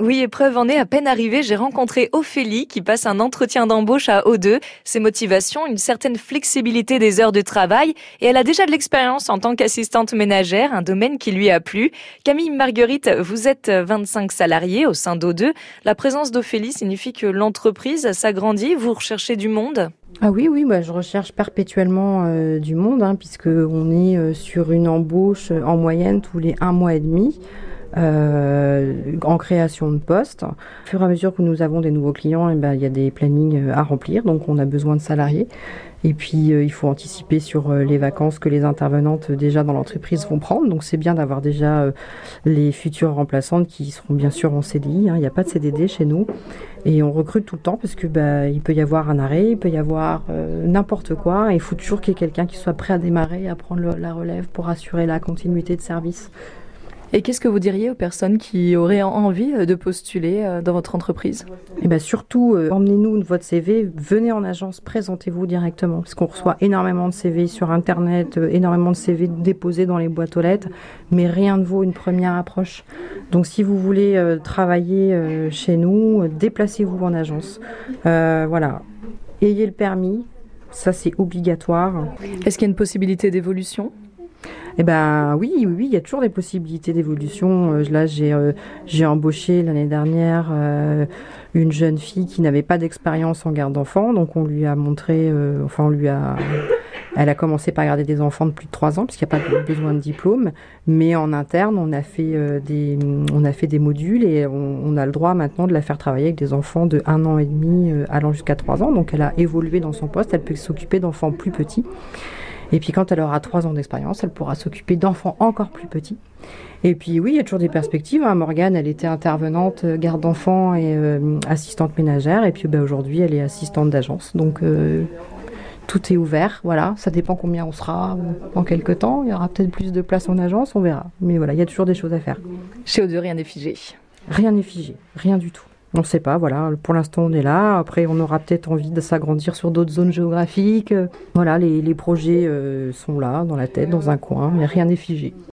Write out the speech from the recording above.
Oui, épreuve en est à peine arrivée. J'ai rencontré Ophélie qui passe un entretien d'embauche à O2. Ses motivations, une certaine flexibilité des heures de travail et elle a déjà de l'expérience en tant qu'assistante ménagère, un domaine qui lui a plu. Camille Marguerite, vous êtes 25 salariés au sein d'O2. La présence d'Ophélie signifie que l'entreprise s'agrandit. Vous recherchez du monde? Ah oui, oui, bah, je recherche perpétuellement euh, du monde, hein, puisque on est euh, sur une embauche euh, en moyenne tous les un mois et demi. Euh, en création de postes. Au fur et à mesure que nous avons des nouveaux clients, eh ben, il y a des plannings à remplir, donc on a besoin de salariés. Et puis il faut anticiper sur les vacances que les intervenantes déjà dans l'entreprise vont prendre. Donc c'est bien d'avoir déjà les futures remplaçantes qui seront bien sûr en CDI. Hein. Il n'y a pas de CDD chez nous. Et on recrute tout le temps parce que bah, il peut y avoir un arrêt, il peut y avoir euh, n'importe quoi. il faut toujours qu'il y ait quelqu'un qui soit prêt à démarrer, à prendre la relève pour assurer la continuité de service. Et qu'est-ce que vous diriez aux personnes qui auraient envie euh, de postuler euh, dans votre entreprise? Eh bien surtout, euh, emmenez-nous votre CV, venez en agence, présentez-vous directement, parce qu'on reçoit énormément de CV sur Internet, énormément de CV déposés dans les boîtes aux lettres, mais rien ne vaut une première approche. Donc si vous voulez travailler chez nous, déplacez-vous en agence. voilà, ayez le permis, ça c'est obligatoire. Est-ce qu'il y a une possibilité d'évolution? Eh ben oui, oui, il y a toujours des possibilités d'évolution. Euh, là, j'ai euh, j'ai embauché l'année dernière euh, une jeune fille qui n'avait pas d'expérience en garde d'enfants, donc on lui a montré, enfin on lui a elle a commencé par garder des enfants de plus de 3 ans, puisqu'il n'y a pas besoin de diplôme. Mais en interne, on a fait, des, on a fait des modules et on, on, a le droit maintenant de la faire travailler avec des enfants de 1 an et demi allant jusqu'à 3 ans. Donc elle a évolué dans son poste, elle peut s'occuper d'enfants plus petits. Et puis quand elle aura trois ans d'expérience, elle pourra s'occuper d'enfants encore plus petits. Et puis oui, il y a toujours des perspectives. Hein. Morgane, elle était intervenante euh, garde d'enfants et euh, assistante ménagère. Et puis bah, aujourd'hui, elle est assistante d'agence. Donc euh, tout est ouvert. Voilà, ça dépend combien on sera en quelques temps. Il y aura peut-être plus de place en agence, on verra. Mais voilà, il y a toujours des choses à faire. Chez O2, rien n'est figé. Rien n'est figé, rien du tout. On ne sait pas, voilà. Pour l'instant, on est là. Après, on aura peut-être envie de s'agrandir sur d'autres zones géographiques. Voilà, les, projets euh, sont là, dans la tête, dans un coin, mais rien n'est figé.